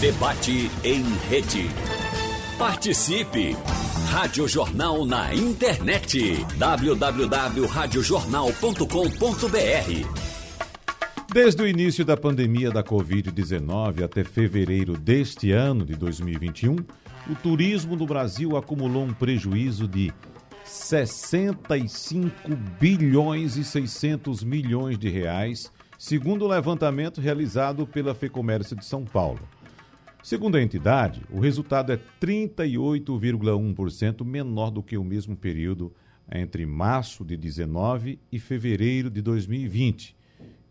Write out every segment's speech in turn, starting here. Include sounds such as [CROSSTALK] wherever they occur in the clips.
Debate em rede. Participe! Rádio Jornal na internet. www.radiojornal.com.br Desde o início da pandemia da Covid-19 até fevereiro deste ano de 2021, o turismo no Brasil acumulou um prejuízo de 65 bilhões e 600 milhões de reais, segundo o levantamento realizado pela FEComércio de São Paulo. Segundo a entidade, o resultado é 38,1% menor do que o mesmo período entre março de 19 e fevereiro de 2020.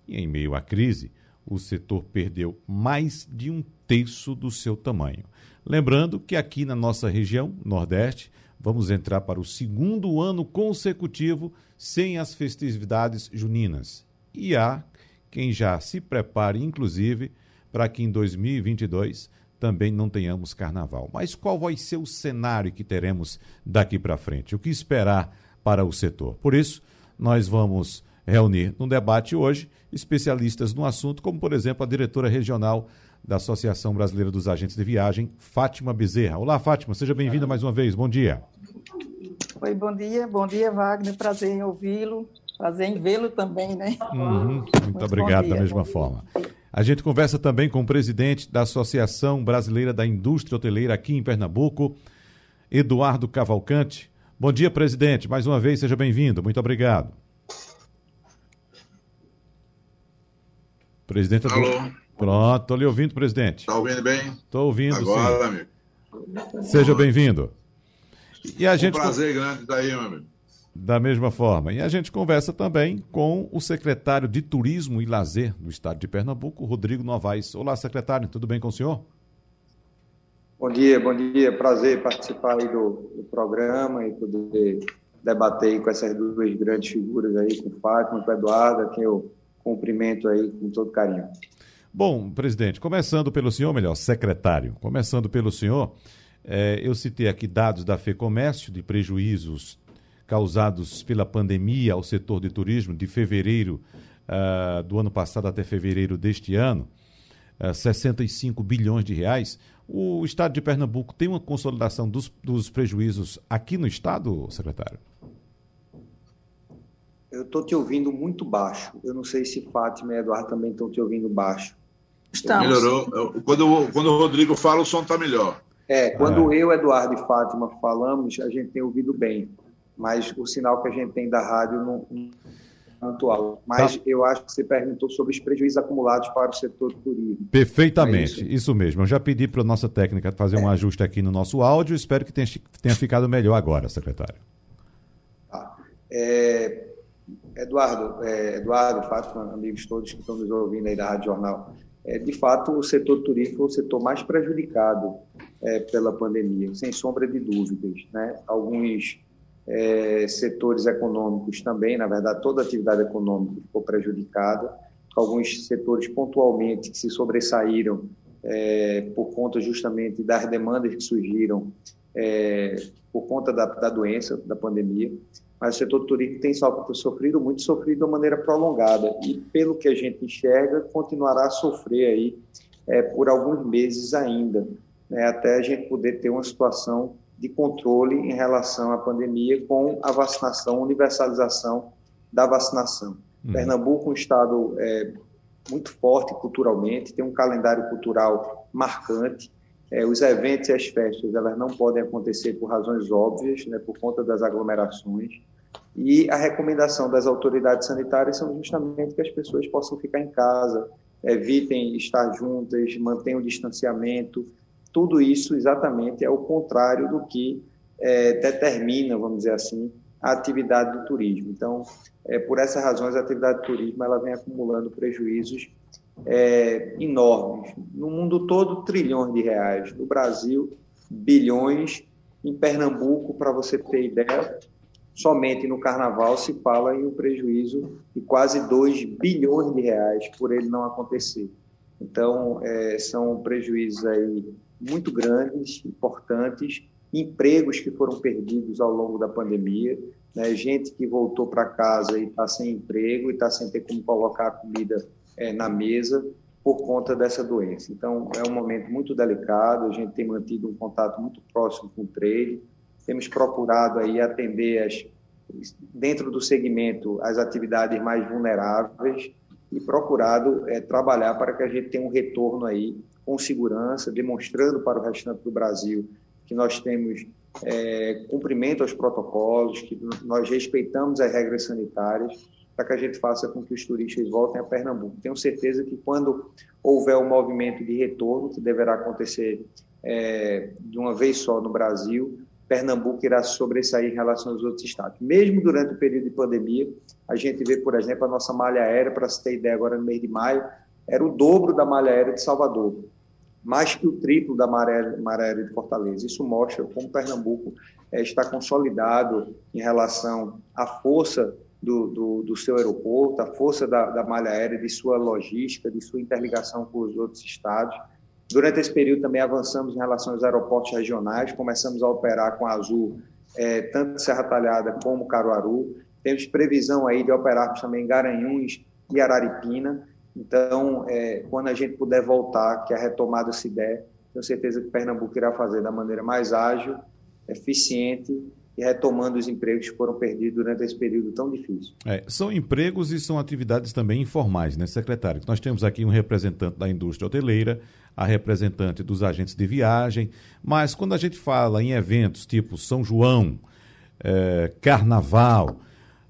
E em meio à crise, o setor perdeu mais de um terço do seu tamanho. Lembrando que aqui na nossa região, Nordeste, vamos entrar para o segundo ano consecutivo sem as festividades juninas. E há quem já se prepare, inclusive, para que em 2022 também não tenhamos carnaval. Mas qual vai ser o cenário que teremos daqui para frente? O que esperar para o setor? Por isso, nós vamos reunir no debate hoje especialistas no assunto, como por exemplo a diretora regional da Associação Brasileira dos Agentes de Viagem, Fátima Bezerra. Olá, Fátima, seja bem-vinda mais uma vez. Bom dia. Oi, bom dia. Bom dia, Wagner. Prazer em ouvi-lo. Prazer em vê-lo também, né? Uhum. Muito, Muito obrigado, da mesma forma. A gente conversa também com o presidente da Associação Brasileira da Indústria Hoteleira aqui em Pernambuco, Eduardo Cavalcante. Bom dia, presidente. Mais uma vez, seja bem-vindo. Muito obrigado. Presidente Alô. Pronto, estou lhe ouvindo, presidente. Está ouvindo bem? Estou ouvindo, Agora, sim. amigo. Seja bem-vindo. E a um gente prazer grande estar aí, meu amigo. Da mesma forma. E a gente conversa também com o secretário de Turismo e Lazer do Estado de Pernambuco, Rodrigo Novaes. Olá, secretário, tudo bem com o senhor? Bom dia, bom dia. Prazer participar aí do, do programa e poder debater com essas duas grandes figuras aí, com o Fátima, com o Eduardo, a quem eu cumprimento aí com todo carinho. Bom, presidente, começando pelo senhor, melhor, secretário, começando pelo senhor, eh, eu citei aqui dados da FEComércio de prejuízos causados pela pandemia ao setor de turismo de fevereiro uh, do ano passado até fevereiro deste ano, uh, 65 bilhões de reais. O estado de Pernambuco tem uma consolidação dos, dos prejuízos aqui no estado, secretário? Eu estou te ouvindo muito baixo. Eu não sei se Fátima e Eduardo também estão te ouvindo baixo. Estamos. Melhorou. Quando, quando o Rodrigo fala, o som está melhor. É, quando eu, Eduardo e Fátima falamos, a gente tem ouvido bem mas o sinal que a gente tem da rádio não, não muito alto. Mas tá. eu acho que você perguntou sobre os prejuízos acumulados para o setor turismo. Perfeitamente, é isso? isso? mesmo. Eu já pedi para a nossa técnica fazer é. um ajuste aqui no nosso áudio, espero que tenha, tenha ficado melhor agora, secretário. Tá. É, Eduardo, é, Eduardo, Fátima, amigos todos que estão nos ouvindo aí da Rádio Jornal, é, de fato, o setor turístico foi o setor mais prejudicado é, pela pandemia, sem sombra de dúvidas. Né? Alguns é, setores econômicos também, na verdade, toda atividade econômica ficou prejudicada, alguns setores pontualmente que se sobressaíram é, por conta justamente das demandas que surgiram é, por conta da, da, doença, da pandemia, mas o setor turístico tem sofrido muito, sofrido de maneira prolongada. E, pelo que a gente enxerga, continuará a sofrer aí é, por alguns meses ainda, né, até a gente poder ter uma situação de controle em relação à pandemia com a vacinação, universalização da vacinação. Uhum. Pernambuco é um estado é, muito forte culturalmente, tem um calendário cultural marcante. É, os eventos e as festas elas não podem acontecer por razões óbvias, né, por conta das aglomerações. E a recomendação das autoridades sanitárias são justamente que as pessoas possam ficar em casa, evitem estar juntas, mantenham o distanciamento, tudo isso exatamente é o contrário do que é, determina, vamos dizer assim, a atividade do turismo. Então, é, por essas razões, a atividade do turismo ela vem acumulando prejuízos é, enormes. No mundo todo, trilhões de reais. No Brasil, bilhões. Em Pernambuco, para você ter ideia, somente no Carnaval se fala em um prejuízo de quase 2 bilhões de reais por ele não acontecer. Então, é, são prejuízos aí muito grandes, importantes, empregos que foram perdidos ao longo da pandemia, né? gente que voltou para casa e está sem emprego e está sem ter como colocar a comida é, na mesa, por conta dessa doença. Então, é um momento muito delicado, a gente tem mantido um contato muito próximo com o trade, temos procurado aí atender as, dentro do segmento as atividades mais vulneráveis e procurado é, trabalhar para que a gente tenha um retorno aí com segurança, demonstrando para o restante do Brasil que nós temos é, cumprimento aos protocolos, que nós respeitamos as regras sanitárias, para que a gente faça com que os turistas voltem a Pernambuco. Tenho certeza que quando houver o um movimento de retorno, que deverá acontecer é, de uma vez só no Brasil, Pernambuco irá sobressair em relação aos outros estados. Mesmo durante o período de pandemia, a gente vê, por exemplo, a nossa malha aérea, para se ter ideia, agora no mês de maio, era o dobro da malha aérea de Salvador, mais que o triplo da malha aérea de Fortaleza. Isso mostra como Pernambuco é, está consolidado em relação à força do, do, do seu aeroporto, a força da, da malha aérea, de sua logística, de sua interligação com os outros estados. Durante esse período também avançamos em relação aos aeroportos regionais, começamos a operar com a Azul, é, tanto Serra Talhada como Caruaru. Temos previsão aí de operarmos também Garanhuns e Araripina. Então, é, quando a gente puder voltar, que a retomada se der, tenho certeza que Pernambuco irá fazer da maneira mais ágil, eficiente e retomando os empregos que foram perdidos durante esse período tão difícil. É, são empregos e são atividades também informais, né, secretário? Nós temos aqui um representante da indústria hoteleira, a representante dos agentes de viagem, mas quando a gente fala em eventos tipo São João, é, Carnaval,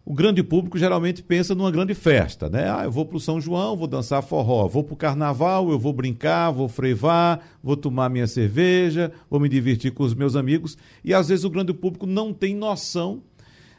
o grande público geralmente pensa numa grande festa, né? Ah, eu vou para o São João, vou dançar forró, vou para o Carnaval, eu vou brincar, vou frevar, vou tomar minha cerveja, vou me divertir com os meus amigos. E às vezes o grande público não tem noção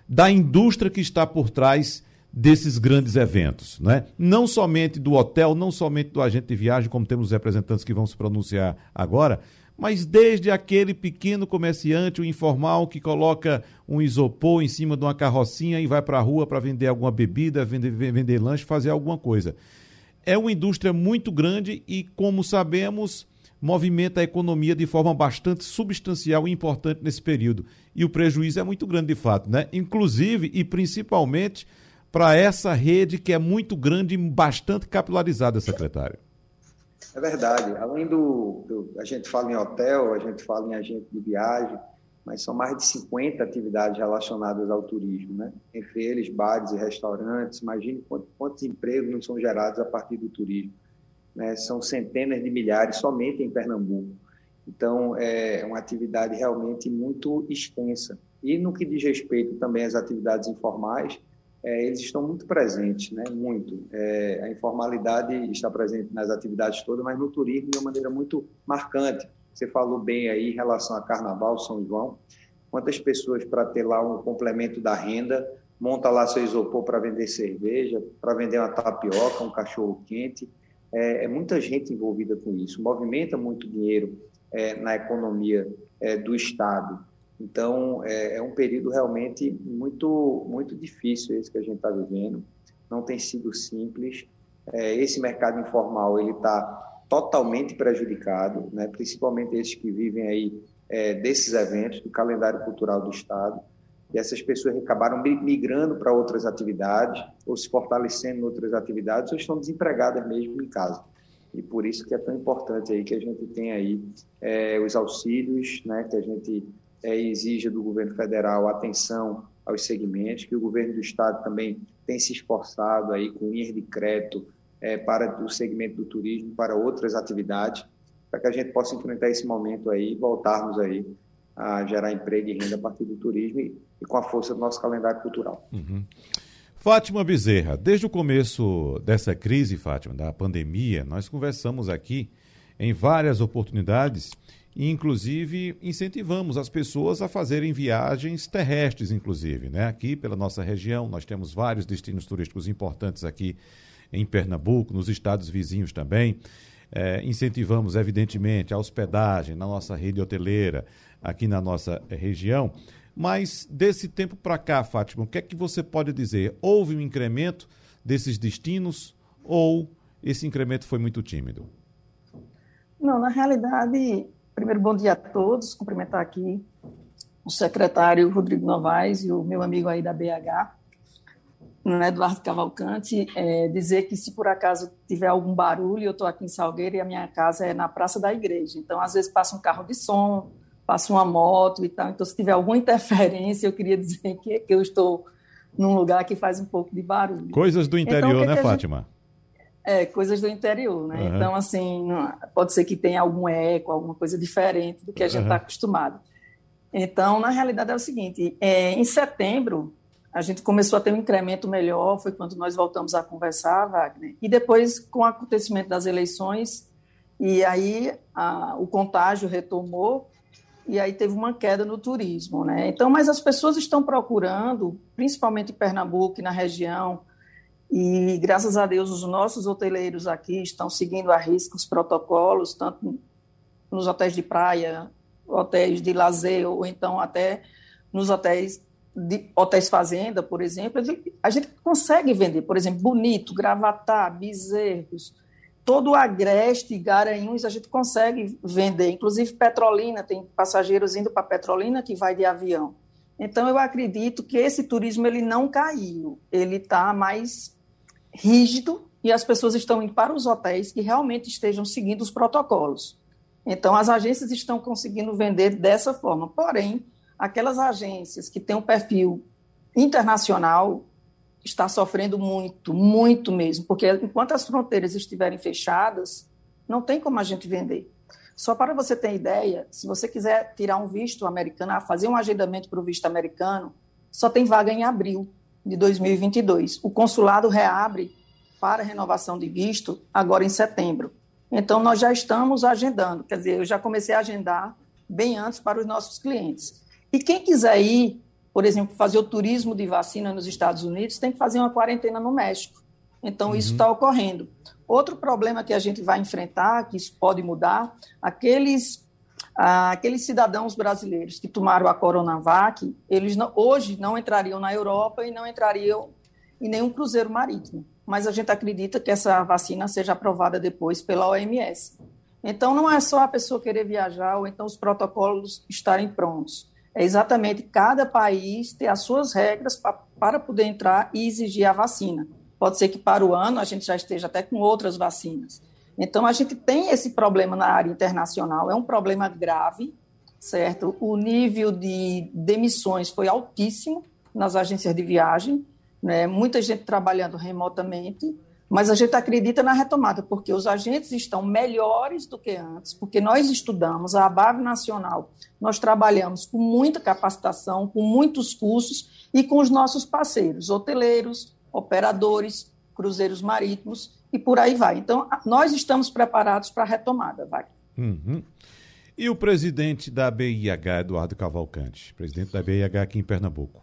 da indústria que está por trás desses grandes eventos, né? Não somente do hotel, não somente do agente de viagem, como temos os representantes que vão se pronunciar agora, mas desde aquele pequeno comerciante, o informal, que coloca um isopor em cima de uma carrocinha e vai para a rua para vender alguma bebida, vender, vender lanche, fazer alguma coisa. É uma indústria muito grande e, como sabemos, movimenta a economia de forma bastante substancial e importante nesse período. E o prejuízo é muito grande, de fato, né? Inclusive e principalmente para essa rede que é muito grande e bastante capilarizada, secretário. É verdade. Além do, do, A gente fala em hotel, a gente fala em agente de viagem, mas são mais de 50 atividades relacionadas ao turismo, né? Entre eles, bares e restaurantes. Imagine quantos, quantos empregos não são gerados a partir do turismo. Né? São centenas de milhares somente em Pernambuco. Então, é uma atividade realmente muito extensa. E no que diz respeito também às atividades informais, é, eles estão muito presentes, né? muito. É, a informalidade está presente nas atividades todas, mas no turismo de uma maneira muito marcante. Você falou bem aí em relação a Carnaval, São João, quantas pessoas para ter lá um complemento da renda, monta lá seu isopor para vender cerveja, para vender uma tapioca, um cachorro quente, é, é, muita gente envolvida com isso, movimenta muito dinheiro é, na economia é, do Estado. Então, é, é, um período realmente muito, muito difícil esse que a gente está vivendo. Não tem sido simples. É, esse mercado informal ele está totalmente prejudicado, né? principalmente esses que vivem aí é, desses eventos, do calendário cultural do Estado. E essas pessoas acabaram migrando para outras atividades, ou se fortalecendo em outras atividades, ou estão desempregadas mesmo em casa. E por isso que é tão importante aí que a gente tem aí é, os auxílios, né, que a gente é, exija do governo federal atenção aos segmentos, que o governo do estado também tem se esforçado aí com linhas de crédito é, para o segmento do turismo, para outras atividades, para que a gente possa enfrentar esse momento aí e voltarmos aí a gerar emprego e renda a partir do turismo e, e com a força do nosso calendário cultural. Uhum. Fátima Bezerra, desde o começo dessa crise, Fátima, da pandemia, nós conversamos aqui em várias oportunidades inclusive, incentivamos as pessoas a fazerem viagens terrestres, inclusive. Né? Aqui pela nossa região, nós temos vários destinos turísticos importantes aqui em Pernambuco, nos estados vizinhos também. É, incentivamos, evidentemente, a hospedagem na nossa rede hoteleira, aqui na nossa região. Mas desse tempo para cá, Fátima, o que é que você pode dizer? Houve um incremento desses destinos ou esse incremento foi muito tímido? Não, na realidade, Primeiro, bom dia a todos. Cumprimentar aqui o secretário Rodrigo Novaes e o meu amigo aí da BH. né, Eduardo Cavalcante, é, dizer que se por acaso tiver algum barulho, eu estou aqui em Salgueiro e a minha casa é na Praça da Igreja. Então, às vezes passa um carro de som, passa uma moto e tal. Então, se tiver alguma [LAUGHS] interferência, eu queria dizer que, que eu estou num lugar que faz um pouco de barulho. Coisas do então, interior, então, né, Fátima? Gente... É, coisas do interior, né? Uhum. Então, assim, pode ser que tenha algum eco, alguma coisa diferente do que a gente está uhum. acostumado. Então, na realidade, é o seguinte: é, em setembro, a gente começou a ter um incremento melhor, foi quando nós voltamos a conversar, Wagner. E depois, com o acontecimento das eleições, e aí a, o contágio retomou, e aí teve uma queda no turismo, né? Então, mas as pessoas estão procurando, principalmente em Pernambuco e na região, e graças a Deus os nossos hoteleiros aqui estão seguindo a risco os protocolos, tanto nos hotéis de praia, hotéis de lazer, ou então até nos hotéis de hotéis fazenda, por exemplo, a gente consegue vender, por exemplo, Bonito, Gravatá, Bezerros, todo o Agreste, Garanhuns, a gente consegue vender, inclusive Petrolina, tem passageiros indo para Petrolina que vai de avião. Então, eu acredito que esse turismo ele não caiu, ele está mais rígido e as pessoas estão indo para os hotéis que realmente estejam seguindo os protocolos. Então, as agências estão conseguindo vender dessa forma. Porém, aquelas agências que têm um perfil internacional está sofrendo muito, muito mesmo, porque enquanto as fronteiras estiverem fechadas, não tem como a gente vender. Só para você ter ideia, se você quiser tirar um visto americano, fazer um agendamento para o visto americano, só tem vaga em abril de 2022. O consulado reabre para renovação de visto agora em setembro. Então, nós já estamos agendando, quer dizer, eu já comecei a agendar bem antes para os nossos clientes. E quem quiser ir, por exemplo, fazer o turismo de vacina nos Estados Unidos, tem que fazer uma quarentena no México. Então, uhum. isso está ocorrendo. Outro problema que a gente vai enfrentar, que isso pode mudar, aqueles aqueles cidadãos brasileiros que tomaram a Coronavac, eles não, hoje não entrariam na Europa e não entrariam em nenhum cruzeiro marítimo. Mas a gente acredita que essa vacina seja aprovada depois pela OMS. Então, não é só a pessoa querer viajar ou então os protocolos estarem prontos. É exatamente cada país ter as suas regras pra, para poder entrar e exigir a vacina. Pode ser que para o ano a gente já esteja até com outras vacinas. Então, a gente tem esse problema na área internacional, é um problema grave, certo? O nível de demissões foi altíssimo nas agências de viagem, né? muita gente trabalhando remotamente, mas a gente acredita na retomada, porque os agentes estão melhores do que antes, porque nós estudamos, a ABAV Nacional, nós trabalhamos com muita capacitação, com muitos cursos e com os nossos parceiros, hoteleiros, operadores, cruzeiros marítimos, e por aí vai. Então, nós estamos preparados para a retomada, vai. Uhum. E o presidente da BIH, Eduardo Cavalcante, presidente da BIH aqui em Pernambuco.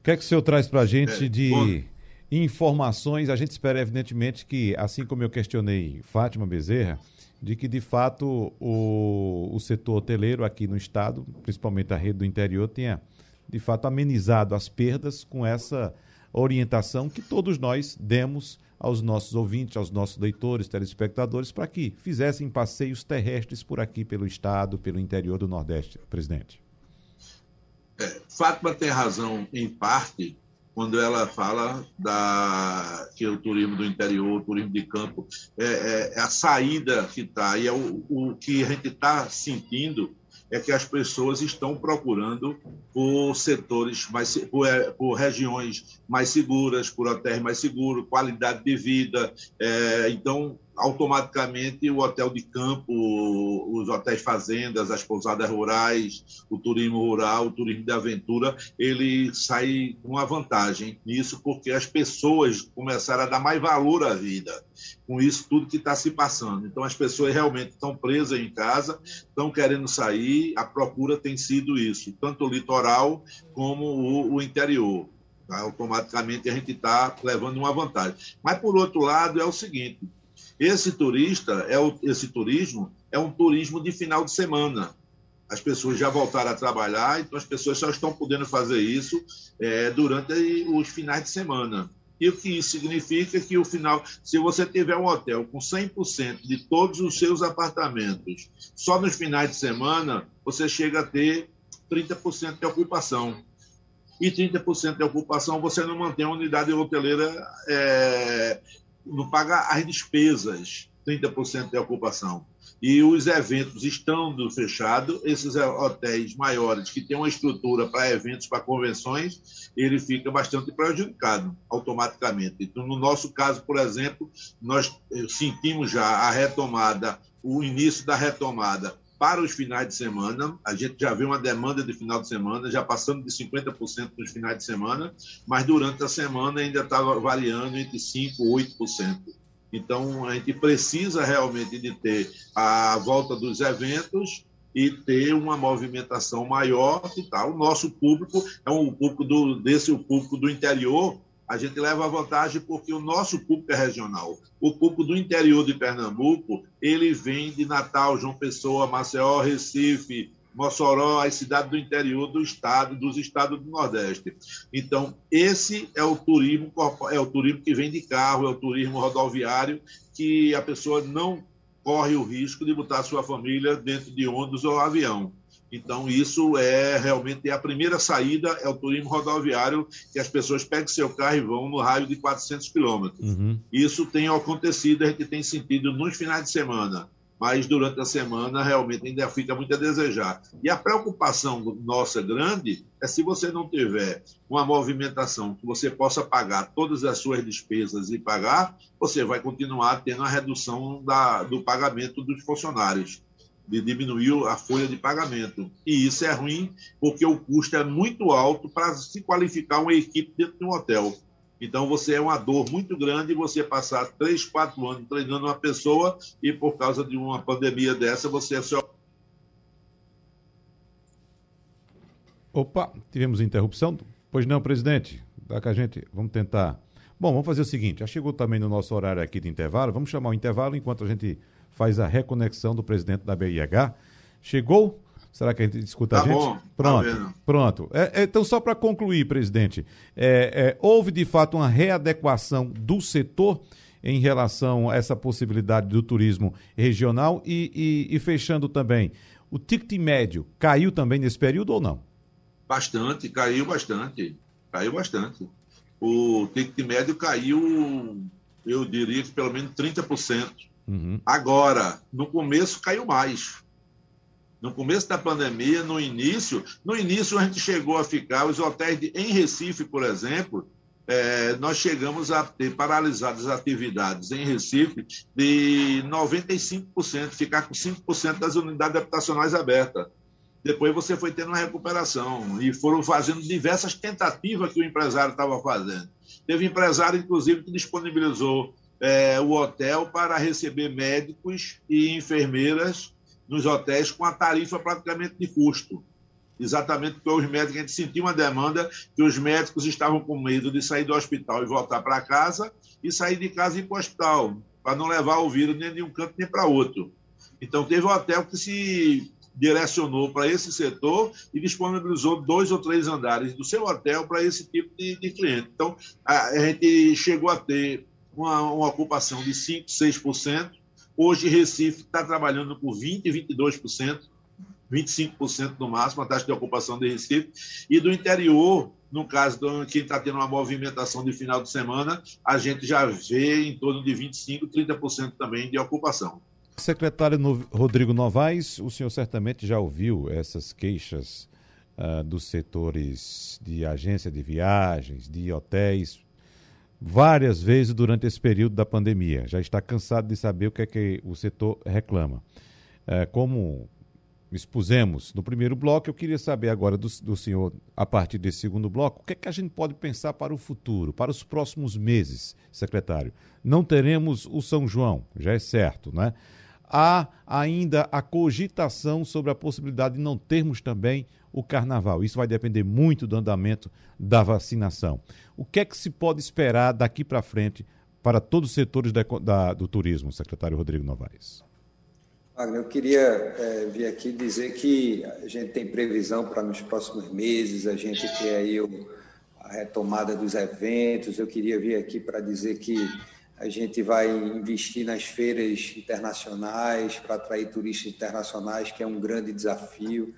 O que é que o senhor traz para a gente é, de bom. informações? A gente espera, evidentemente, que, assim como eu questionei Fátima Bezerra, de que, de fato, o, o setor hoteleiro aqui no estado, principalmente a rede do interior, tenha, de fato, amenizado as perdas com essa orientação que todos nós demos aos nossos ouvintes, aos nossos leitores, telespectadores, para que fizessem passeios terrestres por aqui, pelo estado, pelo interior do Nordeste, presidente. É, Fátima tem razão, em parte, quando ela fala da, que o turismo do interior, o turismo de campo, é, é, é a saída que está, e é o, o que a gente está sentindo é que as pessoas estão procurando por setores mais por, é, por regiões mais seguras, por hotéis mais seguros, qualidade de vida. É, então, automaticamente o hotel de campo, os hotéis fazendas, as pousadas rurais, o turismo rural, o turismo de aventura, ele sai com uma vantagem nisso, porque as pessoas começaram a dar mais valor à vida com isso tudo que está se passando. Então, as pessoas realmente estão presas em casa, estão querendo sair, a procura tem sido isso, tanto o litoral como o, o interior. Tá? Automaticamente a gente está levando uma vantagem. Mas, por outro lado, é o seguinte: esse turista, é o, esse turismo é um turismo de final de semana. As pessoas já voltaram a trabalhar, então as pessoas só estão podendo fazer isso é, durante os finais de semana. E o que isso significa que o final, se você tiver um hotel com 100% de todos os seus apartamentos, só nos finais de semana, você chega a ter 30% de ocupação. e 30% de ocupação, você não mantém a unidade hoteleira, é, não paga as despesas, 30% de ocupação e os eventos estando fechados, esses hotéis maiores que têm uma estrutura para eventos, para convenções, ele fica bastante prejudicado automaticamente. Então, no nosso caso, por exemplo, nós eh, sentimos já a retomada, o início da retomada para os finais de semana. A gente já vê uma demanda de final de semana, já passando de 50% nos finais de semana, mas durante a semana ainda estava variando entre 5% e 8%. Então, a gente precisa realmente de ter a volta dos eventos e ter uma movimentação maior e tal. O nosso público é um público do, desse o público do interior, a gente leva a vantagem porque o nosso público é regional. O público do interior de Pernambuco, ele vem de Natal, João Pessoa, Maceió, Recife, Mossoró, as cidades do interior do estado, dos estados do Nordeste. Então, esse é o turismo, é o turismo que vem de carro, é o turismo rodoviário, que a pessoa não corre o risco de botar sua família dentro de ônibus ou avião. Então, isso é realmente a primeira saída, é o turismo rodoviário, que as pessoas pegam seu carro e vão no raio de 400 quilômetros. Uhum. Isso tem acontecido, a gente tem sentido nos finais de semana mas durante a semana realmente ainda fica muito a desejar. E a preocupação nossa grande é se você não tiver uma movimentação que você possa pagar todas as suas despesas e pagar, você vai continuar tendo a redução da, do pagamento dos funcionários, de diminuir a folha de pagamento. E isso é ruim porque o custo é muito alto para se qualificar uma equipe dentro de um hotel. Então, você é uma dor muito grande você passar três, quatro anos treinando uma pessoa e, por causa de uma pandemia dessa, você é só. Opa, tivemos interrupção? Pois não, presidente. Dá que a gente. Vamos tentar. Bom, vamos fazer o seguinte: já chegou também no nosso horário aqui de intervalo. Vamos chamar o intervalo enquanto a gente faz a reconexão do presidente da BIH. Chegou? Será que a gente escuta tá a gente? Bom, pronto, tá pronto. É, é, então, só para concluir, presidente, é, é, houve de fato uma readequação do setor em relação a essa possibilidade do turismo regional e, e, e fechando também, o ticket médio caiu também nesse período ou não? Bastante, caiu bastante, caiu bastante. O ticket médio caiu, eu diria que pelo menos 30%. Uhum. Agora, no começo caiu mais no começo da pandemia, no início, no início a gente chegou a ficar, os hotéis de, em Recife, por exemplo, é, nós chegamos a ter paralisadas as atividades em Recife de 95%, ficar com 5% das unidades habitacionais abertas. Depois você foi tendo uma recuperação e foram fazendo diversas tentativas que o empresário estava fazendo. Teve empresário, inclusive, que disponibilizou é, o hotel para receber médicos e enfermeiras nos hotéis com a tarifa praticamente de custo. Exatamente porque os médicos, a gente sentiu uma demanda que os médicos estavam com medo de sair do hospital e voltar para casa e sair de casa e ir para o hospital, para não levar o vírus nem de um canto nem para outro. Então, teve um hotel que se direcionou para esse setor e disponibilizou dois ou três andares do seu hotel para esse tipo de, de, cliente. Então, a, a gente chegou a ter uma, uma ocupação de 5%, 6%, Hoje, Recife está trabalhando com 20%, 22%, 25% no máximo, a taxa de ocupação de Recife. E do interior, no caso de quem está tendo uma movimentação de final de semana, a gente já vê em torno de 25%, 30% também de ocupação. Secretário Rodrigo Novaes, o senhor certamente já ouviu essas queixas uh, dos setores de agência de viagens, de hotéis, várias vezes durante esse período da pandemia. Já está cansado de saber o que é que o setor reclama. É, como expusemos no primeiro bloco, eu queria saber agora do, do, senhor, a partir desse segundo bloco, o que é que a gente pode pensar para o futuro, para os próximos meses, secretário? Não teremos o São João, já é certo, né? Há ainda a cogitação sobre a possibilidade de não termos também o carnaval. Isso vai depender muito do andamento da vacinação. O que é que se pode esperar daqui para frente para todos os setores da, da, do turismo, secretário Rodrigo Novaes? Eu queria é, vir aqui dizer que a gente tem previsão para nos próximos meses, a gente ter aí o, a retomada dos eventos. Eu queria vir aqui para dizer que a gente vai investir nas feiras internacionais para atrair turistas internacionais, que é um grande desafio.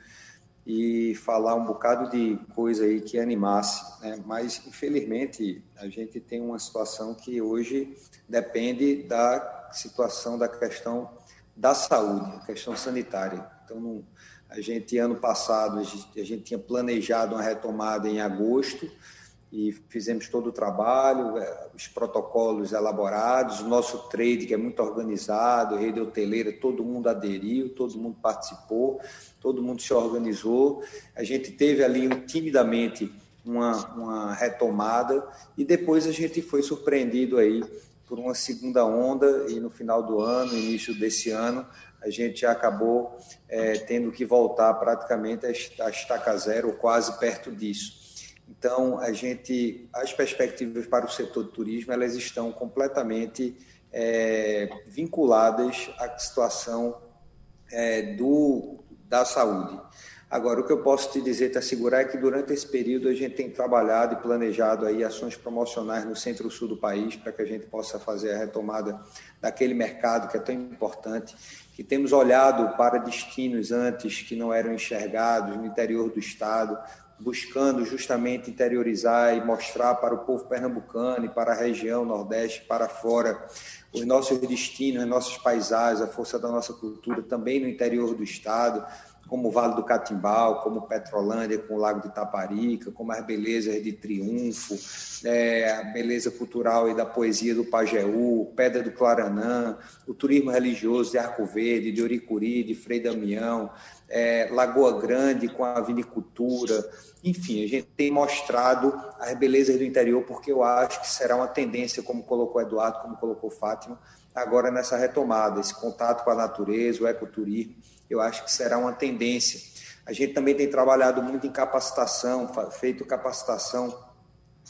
e falar um bocado de coisa aí que animasse, né? mas infelizmente a gente tem uma situação que hoje depende da situação da questão da saúde, questão sanitária. Então, a gente ano passado a a gente tinha planejado uma retomada em agosto, e fizemos todo o trabalho, é, os protocolos elaborados, o nosso trade que é muito organizado, rede hoteleira, todo mundo aderiu, todo mundo participou, todo mundo se organizou. A gente teve ali timidamente uma, uma retomada e depois a gente foi surpreendido aí por uma segunda onda e no final do ano, início desse ano, a gente acabou é, tendo que voltar praticamente a estaca zero, quase perto disso. Então, a gente, as perspectivas para o setor de turismo, elas estão completamente é, vinculadas à situação é, do, da saúde. Agora, o que eu posso te dizer, te assegurar, é que durante esse período a gente tem trabalhado e planejado aí ações promocionais no centro-sul do país para que a gente possa fazer a retomada daquele mercado que é tão importante, que temos olhado para destinos antes que não eram enxergados no interior do estado, buscando justamente interiorizar e mostrar para o povo pernambucano e para a região Nordeste, para fora, os nossos destinos, as nossas paisagens, a força da nossa cultura, também no interior do Estado, como o Vale do Catimbau, como Petrolândia, com o Lago de Itaparica, como as belezas de Triunfo, é, a beleza cultural e da poesia do Pajeú, Pedra do Claranã, o turismo religioso de Arco Verde, de Oricuri, de Frei Damião, é, Lagoa Grande com a vinicultura, enfim, a gente tem mostrado as belezas do interior, porque eu acho que será uma tendência, como colocou Eduardo, como colocou Fátima, agora nessa retomada, esse contato com a natureza, o ecoturismo, eu acho que será uma tendência. A gente também tem trabalhado muito em capacitação, feito capacitação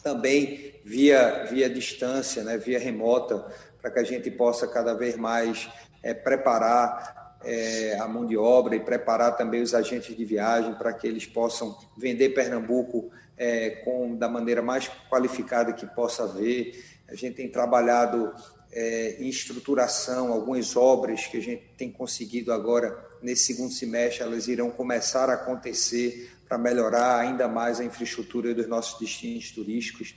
também via, via distância, né, via remota, para que a gente possa cada vez mais é, preparar é, a mão de obra e preparar também os agentes de viagem para que eles possam vender Pernambuco é, com da maneira mais qualificada que possa haver. A gente tem trabalhado é, em estruturação, algumas obras que a gente tem conseguido agora nesse segundo semestre, elas irão começar a acontecer para melhorar ainda mais a infraestrutura dos nossos destinos turísticos.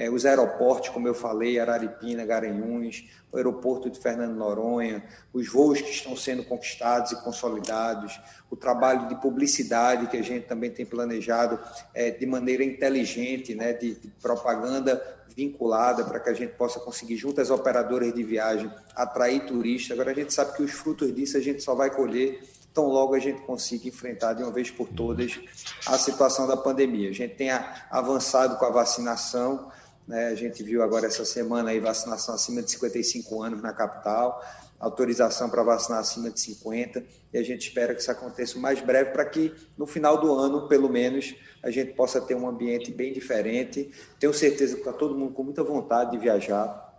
É, os aeroportos, como eu falei, Araripina, Garanhuns, o aeroporto de Fernando Noronha, os voos que estão sendo conquistados e consolidados, o trabalho de publicidade que a gente também tem planejado é, de maneira inteligente, né, de, de propaganda vinculada para que a gente possa conseguir, junto às operadoras de viagem, atrair turistas. Agora, a gente sabe que os frutos disso a gente só vai colher tão logo a gente consiga enfrentar de uma vez por todas a situação da pandemia. A gente tem avançado com a vacinação, né? A gente viu agora essa semana aí vacinação acima de 55 anos na capital, autorização para vacinar acima de 50, e a gente espera que isso aconteça o mais breve para que no final do ano, pelo menos, a gente possa ter um ambiente bem diferente. Tenho certeza que está todo mundo com muita vontade de viajar,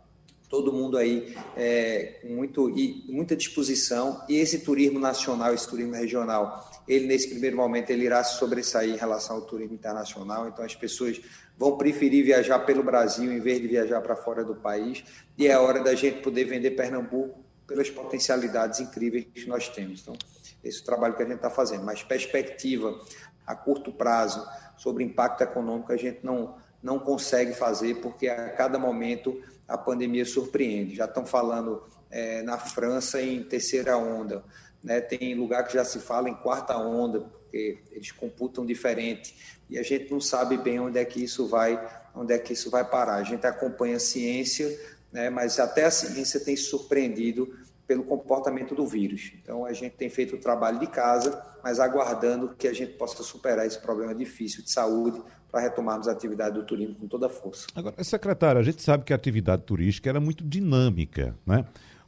todo mundo aí é, com muito, e muita disposição. E esse turismo nacional, esse turismo regional, ele nesse primeiro momento ele irá se sobressair em relação ao turismo internacional. Então as pessoas vão preferir viajar pelo Brasil em vez de viajar para fora do país. E é hora da gente poder vender Pernambuco pelas potencialidades incríveis que nós temos. Então esse é o trabalho que a gente está fazendo. Mas perspectiva a curto prazo sobre impacto econômico a gente não não consegue fazer porque a cada momento a pandemia surpreende. Já estão falando é, na França em terceira onda, né? tem lugar que já se fala em quarta onda, porque eles computam diferente e a gente não sabe bem onde é que isso vai, onde é que isso vai parar. A gente acompanha a ciência, né? mas até a ciência tem se surpreendido pelo comportamento do vírus. Então a gente tem feito o trabalho de casa, mas aguardando que a gente possa superar esse problema difícil de saúde para retomarmos a atividade do turismo com toda a força. Agora, secretário, a gente sabe que a atividade turística era muito dinâmica, né?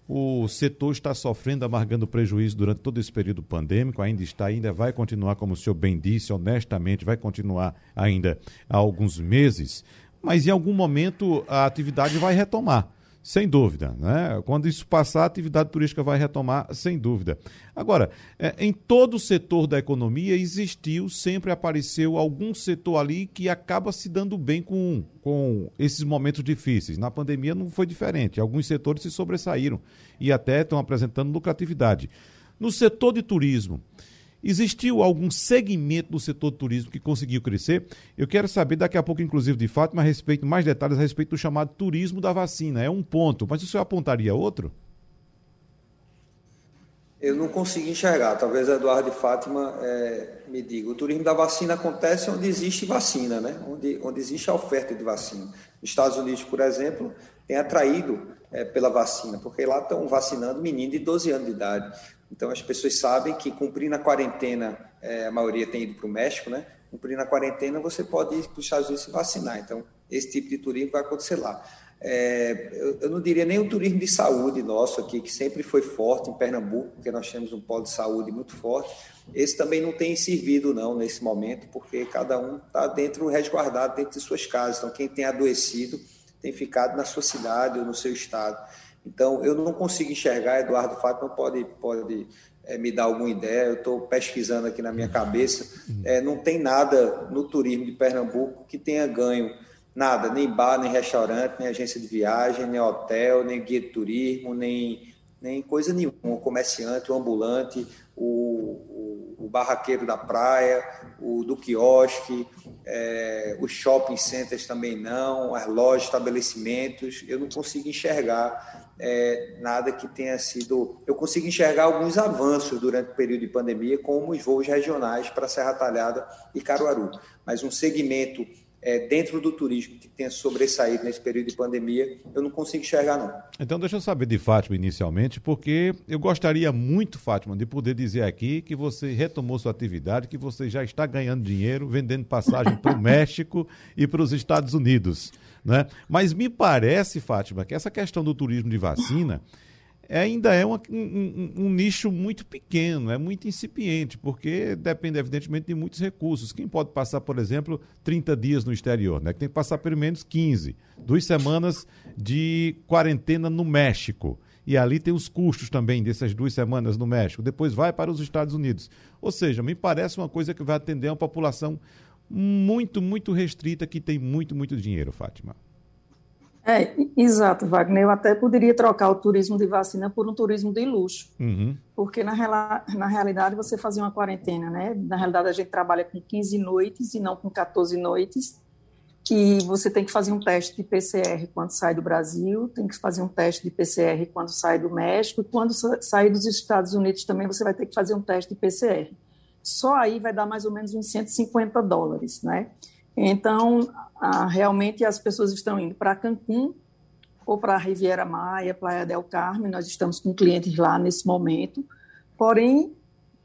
O setor está sofrendo, amargando prejuízo durante todo esse período pandêmico, ainda está, ainda vai continuar, como o senhor bem disse, honestamente, vai continuar ainda há alguns meses, mas em algum momento a atividade vai retomar. Sem dúvida, né? Quando isso passar, a atividade turística vai retomar, sem dúvida. Agora, é, em todo o setor da economia existiu, sempre apareceu algum setor ali que acaba se dando bem com, com esses momentos difíceis. Na pandemia não foi diferente. Alguns setores se sobressaíram e até estão apresentando lucratividade. No setor de turismo, Existiu algum segmento do setor do turismo que conseguiu crescer? Eu quero saber daqui a pouco, inclusive, de Fátima, a respeito, mais detalhes a respeito do chamado turismo da vacina. É um ponto, mas o senhor apontaria outro? Eu não consigo enxergar. Talvez Eduardo e Fátima é, me diga. O turismo da vacina acontece onde existe vacina, né? onde, onde existe a oferta de vacina. Nos Estados Unidos, por exemplo, tem atraído é, pela vacina, porque lá estão vacinando meninos de 12 anos de idade. Então, as pessoas sabem que cumprindo a quarentena, é, a maioria tem ido para o México, né? Cumprindo a quarentena, você pode ir para os Estados Unidos se vacinar. Então, esse tipo de turismo vai acontecer lá. É, eu, eu, não diria nem o turismo de saúde nosso aqui, que sempre foi forte em Pernambuco, porque nós temos um polo de saúde muito forte. Esse também não tem servido, não, nesse momento, porque cada um está dentro, resguardado dentro de suas casas. Então, quem tem adoecido tem ficado na sua cidade ou no seu estado. Então, eu não consigo enxergar, Eduardo Fátima pode, pode é, me dar alguma ideia, eu estou pesquisando aqui na minha cabeça, é, não tem nada no turismo de Pernambuco que tenha ganho Nada, nem bar, nem restaurante, nem agência de viagem, nem hotel, nem guia de turismo, nem, nem coisa nenhuma. O comerciante, o ambulante, o, o, o barraqueiro da praia, o do quiosque, é, os shopping centers também não, as lojas, estabelecimentos. Eu não consigo enxergar é, nada que tenha sido. Eu consigo enxergar alguns avanços durante o período de pandemia, como os voos regionais para Serra Talhada e Caruaru. Mas um segmento é, dentro do turismo que tenha sobressaído nesse período de pandemia, eu não consigo enxergar, não. Então, deixa eu saber de Fátima inicialmente, porque eu gostaria muito, Fátima, de poder dizer aqui que você retomou sua atividade, que você já está ganhando dinheiro vendendo passagem para o [LAUGHS] México e para os Estados Unidos. Né? Mas me parece, Fátima, que essa questão do turismo de vacina ainda é uma, um, um, nicho muito pequeno, é muito incipiente, porque depende, evidentemente, de muitos recursos. Quem pode passar, por exemplo, 30 dias no exterior? Né? Tem que passar pelo menos 15, duas semanas de quarentena no México. E ali tem os custos também dessas duas semanas no México. Depois vai para os Estados Unidos. Ou seja, me parece uma coisa que vai atender a uma população muito, muito restrita que tem muito, muito dinheiro, Fátima. É, exato, Wagner. Eu até poderia trocar o turismo de vacina por um turismo de luxo. Uhum. Porque, na, na realidade, você fazia uma quarentena, né? Na realidade, a gente trabalha com 15 noites e não com 14 noites. E você tem que fazer um teste de PCR quando sai do Brasil, tem que fazer um teste de PCR quando sai do México, e quando sai dos Estados Unidos também você vai ter que fazer um teste de PCR. Só aí vai dar mais ou menos uns 150 dólares, né? Então, ah, realmente as pessoas estão indo para Cancún ou para a Riviera Maia, Praia del Carmen, nós estamos com clientes lá nesse momento, porém,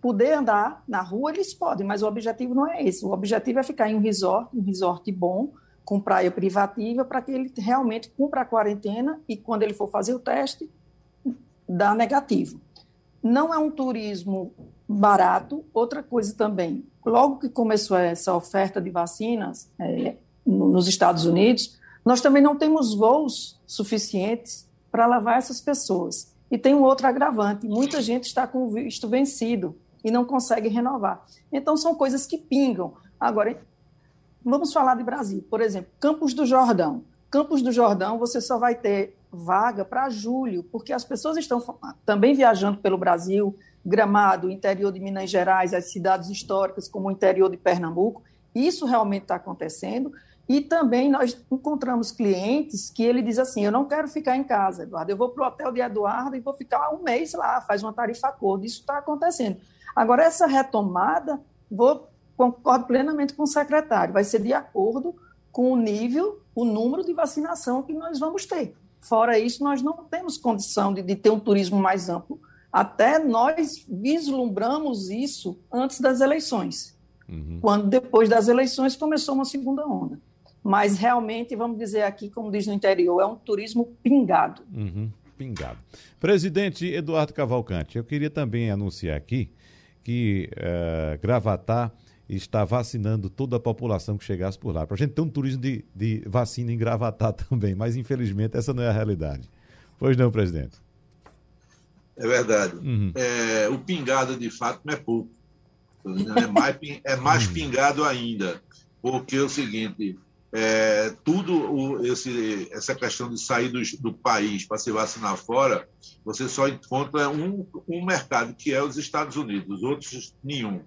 poder andar na rua eles podem, mas o objetivo não é esse, o objetivo é ficar em um resort, um resort bom, com praia privativa, para que ele realmente cumpra a quarentena e quando ele for fazer o teste, dá negativo. Não é um turismo barato, outra coisa também, logo que começou essa oferta de vacinas, é, nos Estados Unidos, nós também não temos voos suficientes para levar essas pessoas. E tem um outro agravante: muita gente está com visto vencido e não consegue renovar. Então, são coisas que pingam. Agora, vamos falar de Brasil. Por exemplo, Campos do Jordão. Campos do Jordão, você só vai ter vaga para julho, porque as pessoas estão também viajando pelo Brasil, Gramado, interior de Minas Gerais, as cidades históricas, como o interior de Pernambuco. Isso realmente está acontecendo. E também nós encontramos clientes que ele diz assim: eu não quero ficar em casa, Eduardo, eu vou para o hotel de Eduardo e vou ficar um mês lá, faz uma tarifa acordo. Isso está acontecendo. Agora, essa retomada, vou concordo plenamente com o secretário, vai ser de acordo com o nível, o número de vacinação que nós vamos ter. Fora isso, nós não temos condição de, de ter um turismo mais amplo. Até nós vislumbramos isso antes das eleições, uhum. quando depois das eleições começou uma segunda onda mas realmente, vamos dizer aqui, como diz no interior, é um turismo pingado. Uhum, pingado. Presidente Eduardo Cavalcante, eu queria também anunciar aqui que uh, Gravatar está vacinando toda a população que chegasse por lá. Para a gente ter um turismo de, de vacina em Gravatar [LAUGHS] também, mas infelizmente essa não é a realidade. Pois não, presidente? É verdade. Uhum. É, o pingado de fato não é pouco. É mais, é mais uhum. pingado ainda. Porque é o seguinte, é, tudo o, esse, essa questão de sair do, do país para se vacinar fora, você só encontra um, um mercado, que é os Estados Unidos, outros nenhum.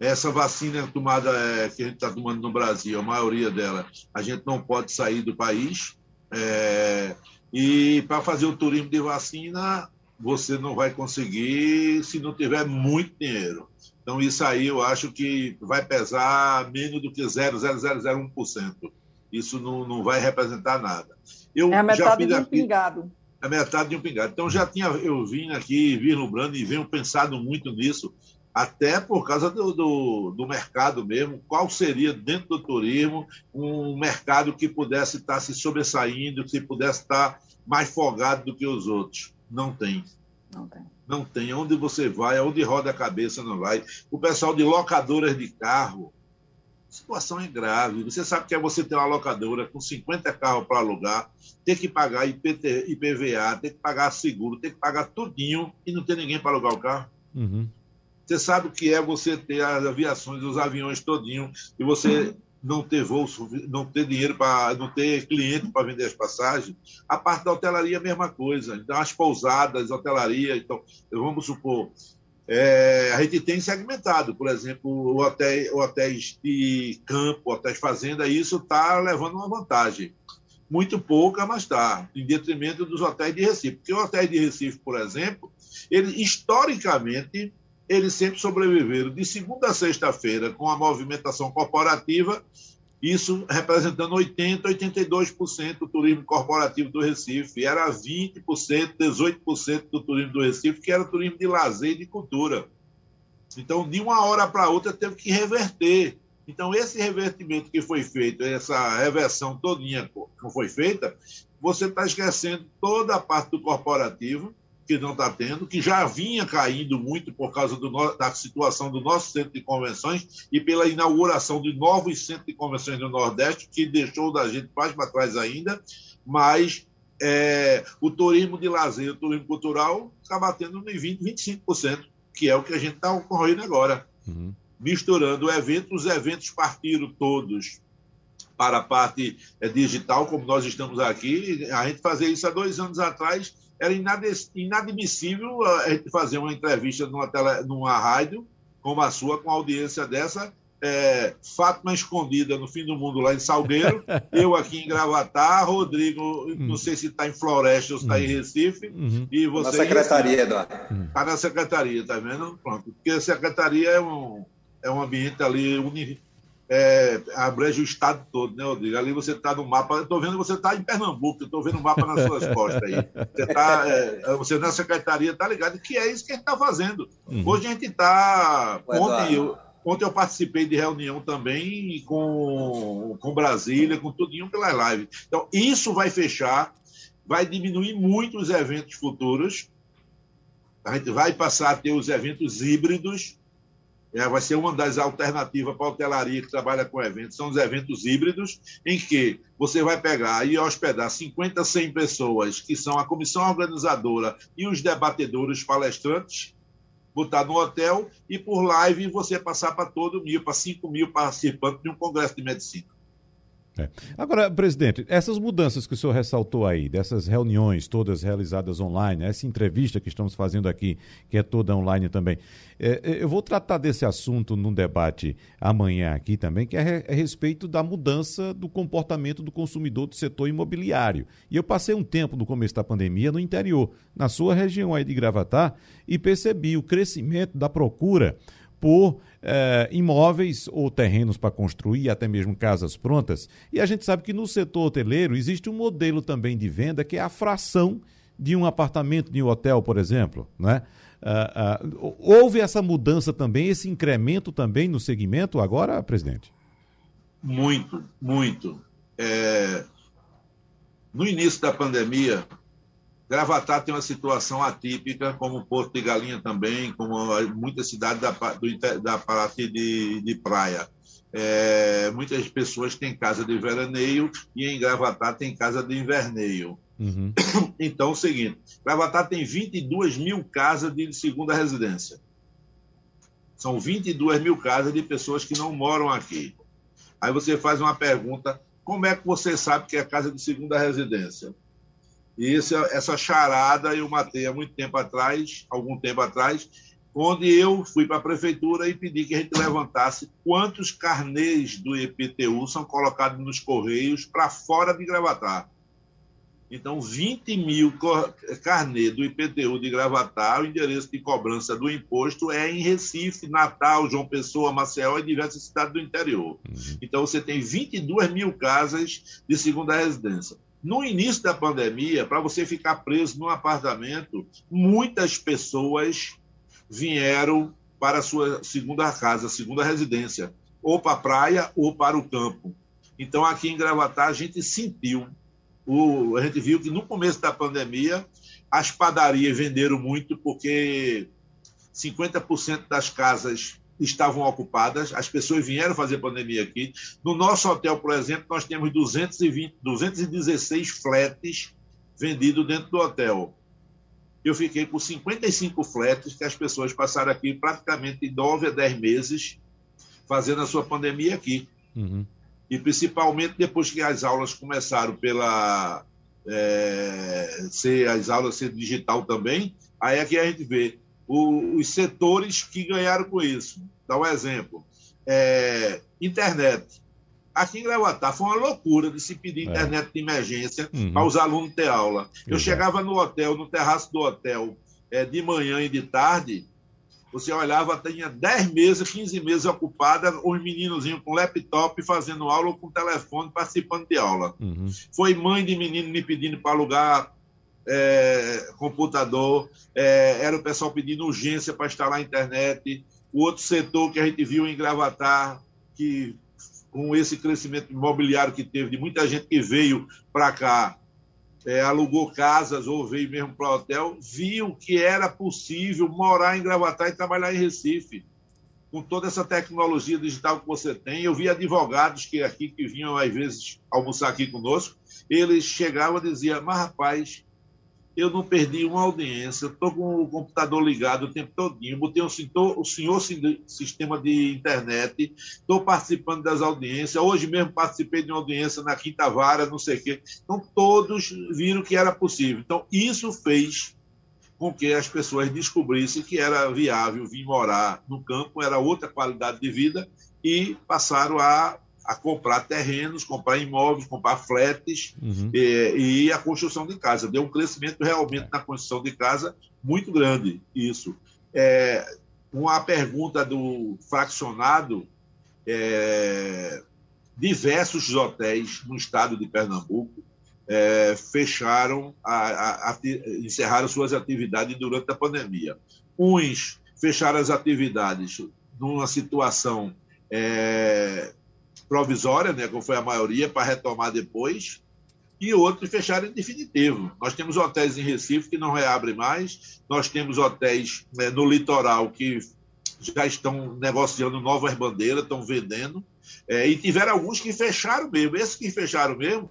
Essa vacina tomada é, que a gente está tomando no Brasil, a maioria dela, a gente não pode sair do país. É, e para fazer o turismo de vacina, você não vai conseguir se não tiver muito dinheiro. Então, isso aí eu acho que vai pesar menos do que 0,0001%. Isso não, não vai representar nada. Eu é a metade de um aqui, pingado. É a metade de um pingado. Então, já tinha, eu vim aqui vislumbrando e venho pensado muito nisso, até por causa do, do, do, mercado mesmo, qual seria dentro do turismo um mercado que pudesse estar se sobressaindo, que pudesse estar mais folgado do que os outros. Não tem. Não tem. Não tem. Onde você vai, onde roda a cabeça, não vai. O pessoal de locadoras de carro, situação é grave. Você sabe que é você ter uma locadora com 50 carros para alugar, ter que pagar IPT, IPVA, ter que pagar seguro, ter que pagar tudinho e não ter ninguém para alugar o carro. Uhum. Você sabe o que é você ter as aviações, os aviões todinho, e você não ter voo, não ter dinheiro para, não ter cliente para vender as passagens. A parte da hotelaria é a mesma coisa. Então, as pousadas, hotelaria, então, vamos supor, é, a gente tem segmentado, por exemplo, hotéis, hotéis de campo, hotéis fazenda, isso está levando uma vantagem. Muito pouca, mas está, em detrimento dos hotéis de Recife. Porque o hotel de Recife, por exemplo, ele historicamente eles sempre sobreviveram de segunda a sexta-feira com a movimentação corporativa, isso representando 80%, 82% do turismo corporativo do Recife. Era 20%, 18% do turismo do Recife, que era turismo de lazer e de cultura. Então, de uma hora para outra, teve que reverter. Então, esse revertimento que foi feito, essa reversão todinha que foi feita, você está esquecendo toda a parte do corporativo, que não está tendo, que já vinha caindo muito por causa do, da situação do nosso centro de convenções e pela inauguração de novos centros de convenções no Nordeste, que deixou da gente mais para trás ainda, mas é, o turismo de lazer, o turismo cultural, está batendo em 20%, 25%, que é o que a gente está ocorrendo agora. Uhum. Misturando eventos, os eventos partiram todos para a parte é, digital, como nós estamos aqui. A gente fazia isso há dois anos atrás era inadmissível a gente fazer uma entrevista numa, tele, numa rádio como a sua, com audiência dessa, é, Fátima escondida no fim do mundo lá em Salgueiro, [LAUGHS] eu aqui em Gravatar, Rodrigo, uhum. não sei se está em Floresta ou se está em uhum. Recife, uhum. e você... Na secretaria, Eduardo. Está na secretaria, tá vendo? Pronto. Porque a secretaria é um, é um ambiente ali uni, é, abrange o estado todo, né, Rodrigo? Ali você está no mapa, eu estou vendo você está em Pernambuco, eu estou vendo o mapa nas suas costas aí. Você está, é, você na secretaria está ligado, que é isso que a gente está fazendo. Uhum. Hoje a gente está. Ontem eu, ontem eu participei de reunião também com, com Brasília, com tudinho pela live. Então, isso vai fechar, vai diminuir muito os eventos futuros. A gente vai passar a ter os eventos híbridos, é, vai ser uma das alternativas para a hotelaria que trabalha com eventos, são os eventos híbridos, em que você vai pegar e hospedar 50, 100 pessoas, que são a comissão organizadora e os debatedores palestrantes, botar no hotel e por live você passar para todo mil, para 5 mil participantes de um congresso de medicina. É. Agora, presidente, essas mudanças que o senhor ressaltou aí, dessas reuniões todas realizadas online, essa entrevista que estamos fazendo aqui, que é toda online também, é, é eu vou tratar desse assunto num debate amanhã aqui também, que é a respeito da mudança do comportamento do consumidor do setor imobiliário. E eu passei um tempo no começo da pandemia no interior, na sua região aí de Gravatar, e percebi o crescimento da procura por eh, imóveis ou terrenos para construir, até mesmo casas prontas. E a gente sabe que no setor hoteleiro existe um modelo também de venda que é a fração de um apartamento de um hotel, por exemplo. Né? Houve essa mudança também, esse incremento também no segmento agora, presidente? Muito, muito. É... No início da pandemia, Gravatar tem uma situação atípica, como Porto de Galinha também, como muitas cidades da, do, da parte de, de praia. É, muitas pessoas têm casa de veraneio e em Gravatar tem casa de inverneio. Uhum. [COUGHS] Então, é o seguinte: Gravatar tem 22 mil casas de segunda residência. São 22 mil casas de pessoas que não moram aqui. Aí você faz uma pergunta: como é que você sabe que é casa de segunda residência? E essa, essa charada eu matei há muito tempo atrás, algum tempo atrás, onde eu fui para a prefeitura e pedi que a gente levantasse quantos carnês do IPTU são colocados nos correios para fora de Gravatar. Então, 20 mil carnê do IPTU de Gravatar, o endereço de cobrança do imposto é em Recife, Natal, João Pessoa, Maceió e diversas cidades do interior. Uhum. Então, você tem 22 mil casas de segunda residência. No início da pandemia, para você ficar preso num apartamento, muitas pessoas vieram para a sua segunda casa, segunda residência, ou para a praia ou para o campo. Então, aqui em Gravatar, a gente sentiu, o, a gente viu que no começo da pandemia, as padarias venderam muito, porque 50% das casas estavam ocupadas, as pessoas vieram fazer pandemia aqui. No nosso hotel, por exemplo, nós temos 220, 216 flats vendidos dentro do hotel eu fiquei com 55 flats que as pessoas passaram aqui praticamente 9 a 10 meses fazendo a sua pandemia aqui. Uhum. E principalmente depois que as aulas começaram pela é, ser as aulas ser digital também, aí é que a gente vê o, os setores que ganharam com isso. Dá um exemplo. É, internet. Aqui em Gravatar foi uma loucura de se pedir é. internet de emergência uhum. para os alunos ter aula. Eu chegava no hotel, no terraço do hotel, é, de manhã e de tarde, você olhava, tinha 10 mesas, 15 mesas ocupadas, os meninozinhos com laptop fazendo aula ou com telefone participando de aula. Uhum. Foi mãe de menino me pedindo para alugar é, computador, é, era o pessoal pedindo urgência para instalar a internet. O outro setor que a gente viu em Gravatar, que com esse crescimento imobiliário que teve, de muita gente que veio para cá, é, alugou casas ou veio mesmo para hotel, viu que era possível morar em Gravatar e trabalhar em Recife. Com toda essa tecnologia digital que você tem, eu vi advogados que aqui que vinham às vezes almoçar aqui conosco, eles chegavam e diziam: Mas rapaz, eu não perdi uma audiência, estou com o computador ligado o tempo todinho, botei o senhor, o senhor sistema de internet, estou participando das audiências, hoje mesmo participei de uma audiência na Quinta Vara, não sei o quê. Então, todos viram que era possível. Então, isso fez com que as pessoas descobrissem que era viável vir morar no campo, era outra qualidade de vida, e passaram a a comprar terrenos, comprar imóveis, comprar flats uhum. e, eh, e, a construção de casa. Deu um crescimento realmente na construção de casa muito grande, isso. É, uma pergunta do fraccionado, é, diversos hotéis no estado de Pernambuco é, fecharam, a, a, a, encerraram suas atividades durante a pandemia. Uns fecharam as atividades numa situação é, provisória, né, como foi a maioria, para retomar depois, e outros fecharam em definitivo. Nós temos hotéis em Recife que não reabrem mais, nós temos hotéis né, no litoral que já estão negociando novas bandeiras, estão vendendo, é, e tiveram alguns que fecharam mesmo. Esses que fecharam mesmo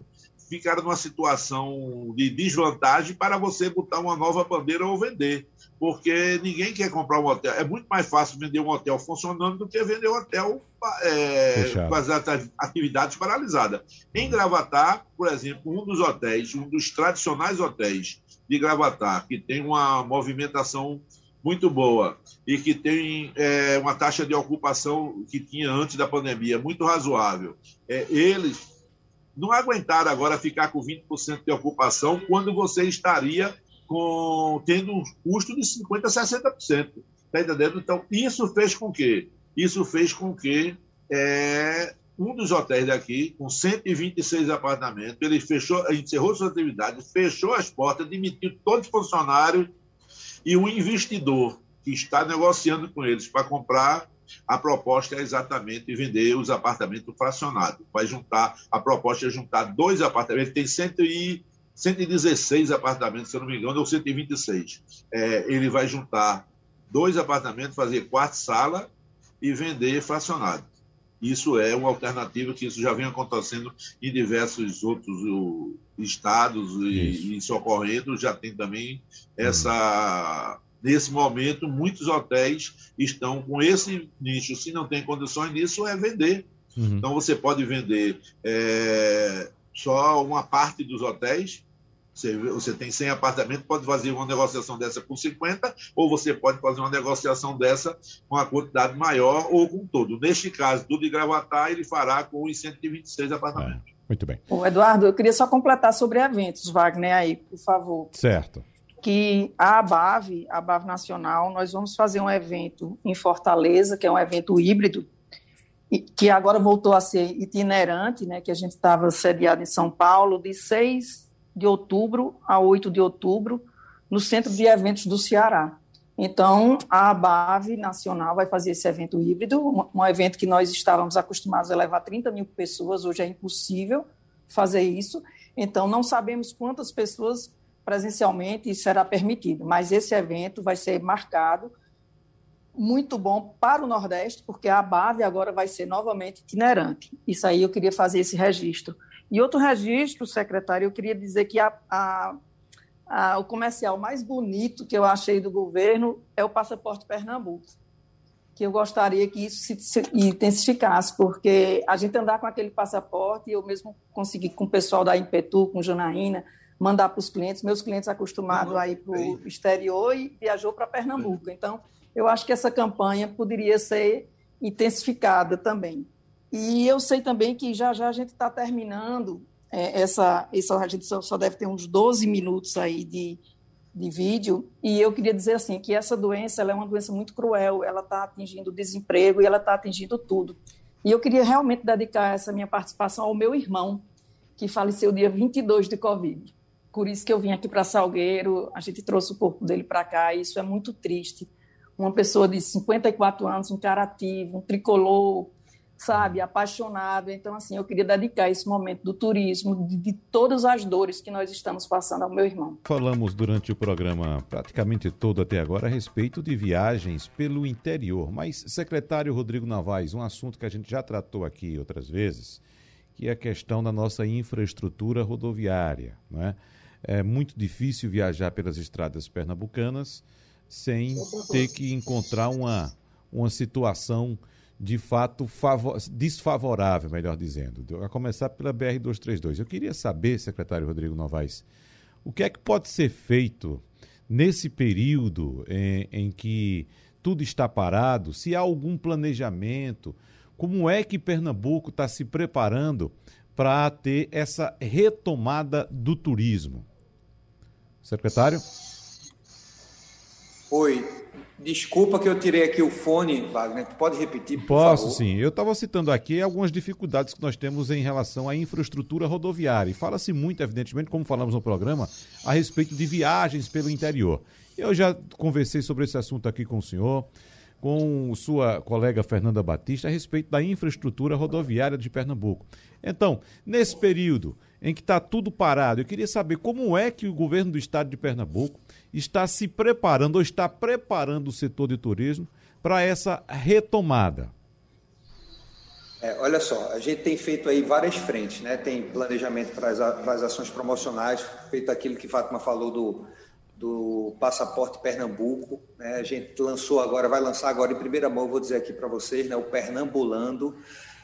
ficaram numa situação de desvantagem para você botar uma nova bandeira ou vender porque ninguém quer comprar um hotel. É muito mais fácil vender um hotel funcionando do que vender um hotel é, com as atividades paralisadas. Em Gravatar, por exemplo, um dos hotéis, um dos tradicionais hotéis de Gravatar, que tem uma movimentação muito boa e que tem é, uma taxa de ocupação que tinha antes da pandemia muito razoável, é, eles não aguentaram agora ficar com 20% de ocupação quando você estaria com, tendo um custo de 50% a 60%. Está entendendo? Então, isso fez com que, isso fez com que é, um dos hotéis daqui, com 126 apartamentos, ele fechou, encerrou suas atividades, fechou as portas, demitiu todos os funcionários e o investidor que está negociando com eles para comprar, a proposta é exatamente vender os apartamentos fracionados. Vai juntar, a proposta é juntar dois apartamentos, ele tem 100 e 116 apartamentos, se eu não me engano, ou 126. É, ele vai juntar dois apartamentos, fazer quatro salas e vender fracionado. Isso é uma alternativa que isso já vem acontecendo em diversos outros estados e, e socorrendo já tem também essa. Nesse momento, muitos hotéis estão com esse nicho. Se não tem condições disso, é vender Uhum. Então você pode vender é, só uma parte dos hotéis. Você, você tem 100 apartamentos, pode fazer uma negociação dessa com 50, ou você pode fazer uma negociação dessa com a quantidade maior ou com todo. Neste caso, do de Gravatar, ele fará com os 126 apartamentos. É, muito bem. Ô, Eduardo, eu queria só completar sobre eventos, Wagner, aí, por favor. Certo que a ABAV, a ABAV Nacional, nós vamos fazer um evento em Fortaleza, que é um evento híbrido, que agora voltou a ser itinerante, né, que a gente estava sediado em São Paulo, de 6 de outubro a 8 de outubro, no Centro de Eventos do Ceará. Então, a ABAV Nacional vai fazer esse evento híbrido, um, evento que nós estávamos acostumados a levar 30 mil pessoas, hoje é impossível fazer isso. Então, não sabemos quantas pessoas presencialmente será permitido, mas esse evento vai ser marcado muito bom para o Nordeste, porque a BAV agora vai ser novamente itinerante. Isso aí eu queria fazer esse registro. E outro registro, secretário, eu queria dizer que a, a, a, o comercial mais bonito que eu achei do governo é o Passaporte Pernambuco, que eu gostaria que isso se, se intensificasse, porque a gente andar com aquele passaporte, eu mesmo consegui com o pessoal da Impetu, com Janaína, mandar para os clientes, meus clientes acostumados a ir para o exterior e viajou para Pernambuco. Então, eu acho que essa campanha poderia ser intensificada também. E eu sei também que já já a gente está terminando é, essa, essa a gente só, só, deve ter uns 12 minutos aí de, de vídeo, e eu queria dizer assim que essa doença ela é uma doença muito cruel, ela está atingindo o desemprego e ela está atingindo tudo. E eu queria realmente dedicar essa minha participação ao meu irmão, que faleceu dia 22 de Covid. Por isso que eu vim aqui para Salgueiro, a gente trouxe o corpo dele para cá, e isso é muito triste. Uma pessoa de 54 anos, um cara ativo, um tricolor, sabe, apaixonado. Então, assim, eu queria dedicar esse momento do turismo, de, de, todas as dores que nós estamos passando ao meu irmão. Falamos durante o programa, praticamente todo até agora, a respeito de viagens pelo interior. Mas, secretário Rodrigo Navais, um assunto que a gente já tratou aqui outras vezes, que é a questão da nossa infraestrutura rodoviária, não é? É muito difícil viajar pelas estradas pernambucanas sem ter que encontrar uma, uma situação de fato favor, desfavorável, melhor dizendo, a começar pela BR-232. Eu queria saber, secretário Rodrigo Novaes, o que é que pode ser feito nesse período em, em que tudo está parado, se há algum planejamento, como é que Pernambuco está se preparando para ter essa retomada do turismo? Secretário? Oi, desculpa que eu tirei aqui o fone, Wagner. Pode repetir, por Posso, favor? sim. Eu estava citando aqui algumas dificuldades que nós temos em relação à infraestrutura rodoviária. E fala-se muito, evidentemente, como falamos no programa, a respeito de viagens pelo interior. Eu já conversei sobre esse assunto aqui com o senhor, com sua colega Fernanda Batista, a respeito da infraestrutura rodoviária de Pernambuco. Então, nesse período, em que está tudo parado. Eu queria saber como é que o governo do estado de Pernambuco está se preparando ou está preparando o setor de turismo para essa retomada. É, olha só, a gente tem feito aí várias frentes, né? Tem planejamento para as, para as ações promocionais, feito aquilo que Fátima falou do, do passaporte Pernambuco. Né? A gente lançou agora, vai lançar agora em primeira mão, vou dizer aqui para vocês, né? o Pernambulando.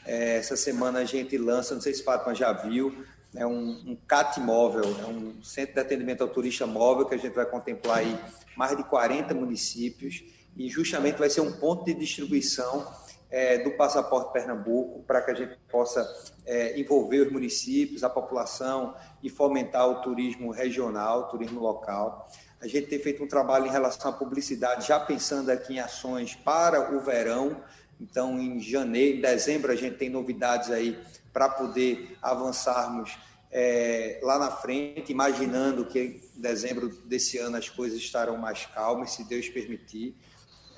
É, essa semana a gente lança, não sei se Fátima já viu, é um, um CAT móvel, é um centro de atendimento ao turista móvel que a gente vai contemplar aí mais de 40 municípios e justamente vai ser um ponto de distribuição é, do Passaporte Pernambuco para que a gente possa é, envolver os municípios, a população e fomentar o turismo regional, o turismo local. A gente tem feito um trabalho em relação à publicidade, já pensando aqui em ações para o verão. Então, em janeiro, em dezembro, a gente tem novidades aí para poder avançarmos é, lá na frente, imaginando que em dezembro desse ano as coisas estarão mais calmas, se Deus permitir.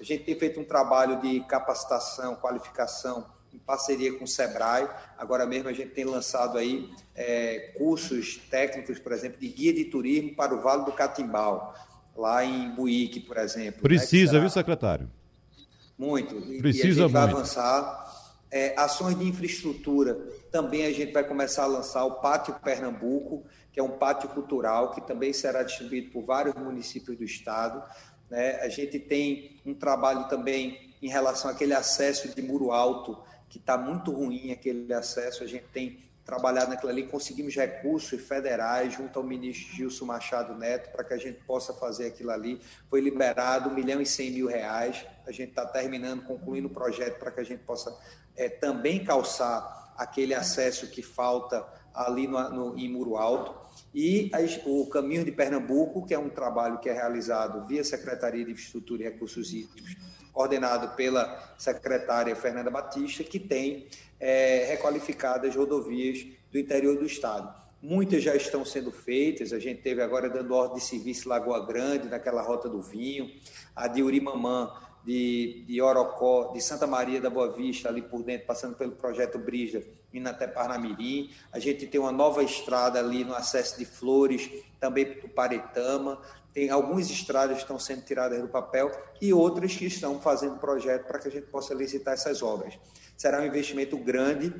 A gente tem feito um trabalho de capacitação, qualificação em parceria com o Sebrae. Agora mesmo a gente tem lançado aí é, cursos técnicos, por exemplo, de guia de turismo para o Vale do Catimbau, lá em Buíque, por exemplo. Né, Precisa, né, viu, secretário? Muito. Precisa e a gente muito. vai avançar. É, ações de infraestrutura também a gente vai começar a lançar o Pátio Pernambuco, que é um pátio cultural que também será distribuído por vários municípios do estado. Né? A gente tem um trabalho também em relação àquele acesso de muro alto que está muito ruim aquele acesso. A gente tem trabalhado naquilo ali, conseguimos recursos federais junto ao ministro Gilson Machado Neto para que a gente possa fazer aquilo ali. Foi liberado 1 milhão e 100 mil reais. A gente está terminando, concluindo o projeto para que a gente possa é, também calçar aquele acesso que falta ali no, no, em Muro Alto. E o Caminho de Pernambuco, que é um trabalho que é realizado via Secretaria de Infraestrutura e Recursos Hídricos, coordenado pela secretária Fernanda Batista, que tem é, requalificadas rodovias do interior do estado. Muitas já estão sendo feitas, a gente teve agora dando ordem de serviço Lagoa Grande, naquela rota do vinho, a de Urimamã, de, de Orocó, de Santa Maria da Boa Vista, ali por dentro, passando pelo projeto Brisa, indo até Parnamirim. A gente tem uma nova estrada ali no acesso de Flores, também para o Paretama. Tem algumas estradas que estão sendo tiradas do papel e outras que estão fazendo projeto para que a gente possa licitar essas obras. Será um investimento grande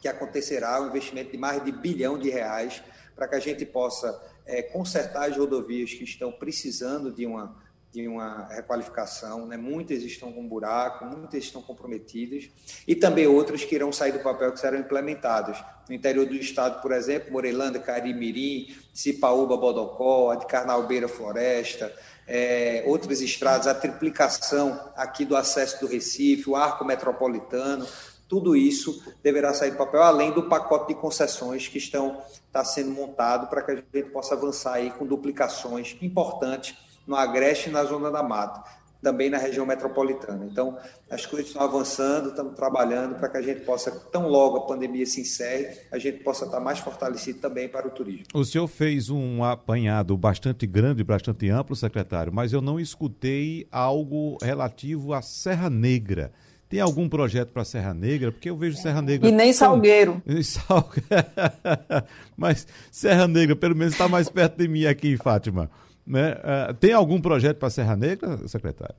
que acontecerá, um investimento de mais de bilhão de reais para que a gente possa é, consertar as rodovias que estão precisando de uma de uma requalificação, né? muitas estão com buraco, muitas estão comprometidas, e também outras que irão sair do papel que serão implementadas. No interior do estado, por exemplo, Morelândia, Carimirim, Cipaúba, Bodocó, de Carnalbeira, Floresta, é, outras estradas, a triplicação aqui do acesso do Recife, o arco metropolitano, tudo isso deverá sair do papel, além do pacote de concessões que estão está sendo montado para que a gente possa avançar aí com duplicações importantes no Agreste e na Zona da Mata, também na região metropolitana. Então, as coisas estão avançando, estamos trabalhando para que a gente possa, tão logo a pandemia se encerre, a gente possa estar mais fortalecido também para o turismo. O senhor fez um apanhado bastante grande, bastante amplo, secretário, mas eu não escutei algo relativo à Serra Negra. Tem algum projeto para Serra Negra? Porque eu vejo Serra Negra. E nem Salgueiro. [LAUGHS] [LAUGHS] Mas Serra Negra, pelo menos, está mais perto de mim aqui, Fátima. Né? Uh, tem algum projeto para Serra Negra, secretário?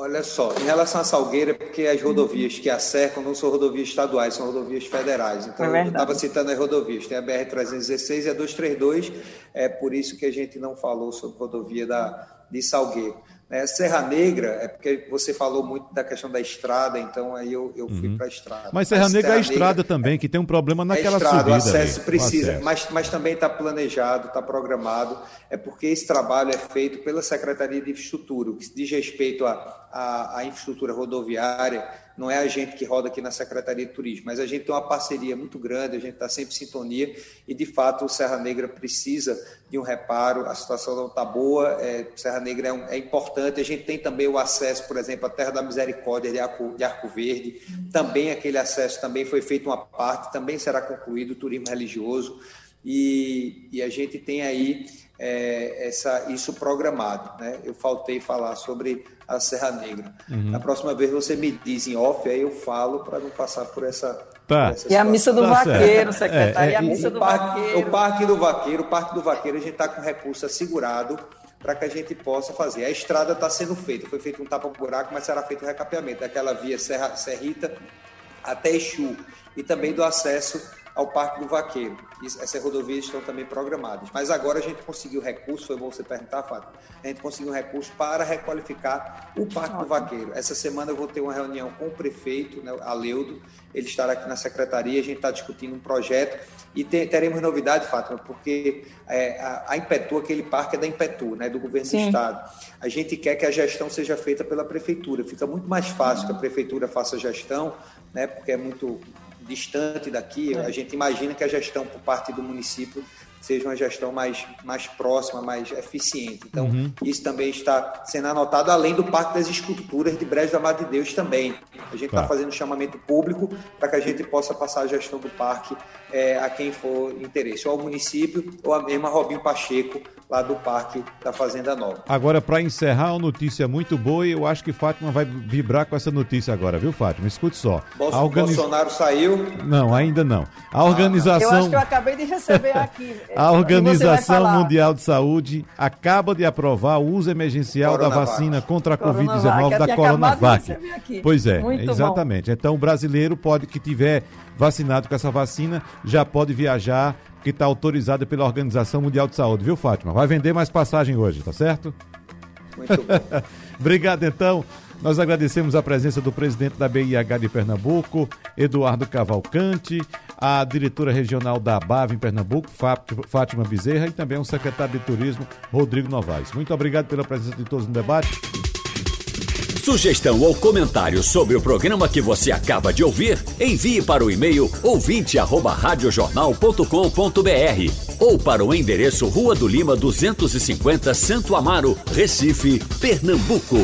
Olha só, em relação à Salgueira, porque as rodovias que a cercam não são rodovias estaduais, são rodovias federais. Então, é eu estava citando as rodovias, tem a BR-316 e a 232, é por isso que a gente não falou sobre rodovia da, de Salgueiro. É, Serra Negra, é porque você falou muito da questão da estrada, então aí eu, eu fui uhum. para a estrada. Mas Serra mas Negra Serra é a estrada Negra, também, que tem um problema naquela é estrada, subida. O acesso ali, precisa, o acesso. Mas, mas também está planejado, está programado, é porque esse trabalho é feito pela Secretaria de Infraestrutura, o que diz respeito à, à infraestrutura rodoviária, não é a gente que roda aqui na Secretaria de Turismo, mas a gente tem uma parceria muito grande, a gente está sempre em sintonia e, de fato, o Serra Negra precisa de um reparo, a situação não está boa, é, Serra Negra é, um, é, importante, a gente tem também o acesso, por exemplo, à Terra da Misericórdia de Arco, de Arco Verde, também aquele acesso também foi feito uma parte, também será concluído o turismo religioso, e, e a gente tem aí é, essa, isso programado. Né? Eu faltei falar sobre a Serra Negra. Uhum. Na próxima vez você me diz em off, aí eu falo para não passar por essa. Tá. Por essa e a missa do tá vaqueiro, certo. secretário, é, é, e a missa do parque, vaqueiro. O Parque do Vaqueiro, o Parque do Vaqueiro, a gente está com recurso assegurado para que a gente possa fazer. A estrada está sendo feita, foi feito um tapa-buraco, mas será feito o um recapeamento daquela via Serra, Serrita até Exu e também do acesso ao Parque do Vaqueiro. Essas rodovias estão também programadas. Mas agora a gente conseguiu recurso, foi bom você perguntar, Fábio, a gente conseguiu recurso para requalificar o Parque do Vaqueiro. Essa semana eu vou ter uma reunião com o prefeito, né, Aleudo, ele estará aqui na secretaria, a gente está discutindo um projeto e teremos novidade, Fátima, porque é, a, a, Impetu, aquele parque é da Impetu, né, do governo Sim. do estado. A gente quer que a gestão seja feita pela prefeitura. Fica muito mais fácil que a prefeitura faça a gestão, né, porque é muito distante daqui, é. a gente imagina que a gestão por parte do município seja uma gestão mais, mais próxima, mais eficiente. Então, uhum. isso também está sendo anotado, além do Parque das Esculturas de Brejo da Madre de Deus também. A gente está tá. fazendo um chamamento público para que a gente possa passar a gestão do parque é, a quem for interesse, ou ao município, ou a mesma Robinho Pacheco, lá do Parque da Fazenda Nova. Agora, para encerrar, uma notícia muito boa e eu acho que Fátima vai vibrar com essa notícia agora, viu, Fátima? Escute só. Bolso, organiz... Bolsonaro saiu? Não, ainda não. A organização. Eu acho que eu acabei de receber aqui. A Organização Mundial de Saúde acaba de aprovar o uso emergencial da vacina contra a Covid-19 da Coronavac. Pois é, muito exatamente. Bom. Então, o brasileiro pode que tiver vacinado com essa vacina já pode viajar que está autorizada pela Organização Mundial de Saúde, viu, Fátima? Vai vender mais passagem hoje, tá certo? Muito bom. [LAUGHS] Obrigado, então. Nós agradecemos a presença do presidente da BIH de Pernambuco, Eduardo Cavalcante, a diretora regional da ABAV em Pernambuco, Fátima Bezerra, e também o secretário de Turismo, Rodrigo Novaes. Muito obrigado pela presença de todos no debate. Sugestão ou comentário sobre o programa que você acaba de ouvir, envie para o e-mail ouvinte@radiojornal.com.br ou para o endereço Rua do Lima 250, Santo Amaro, Recife, Pernambuco.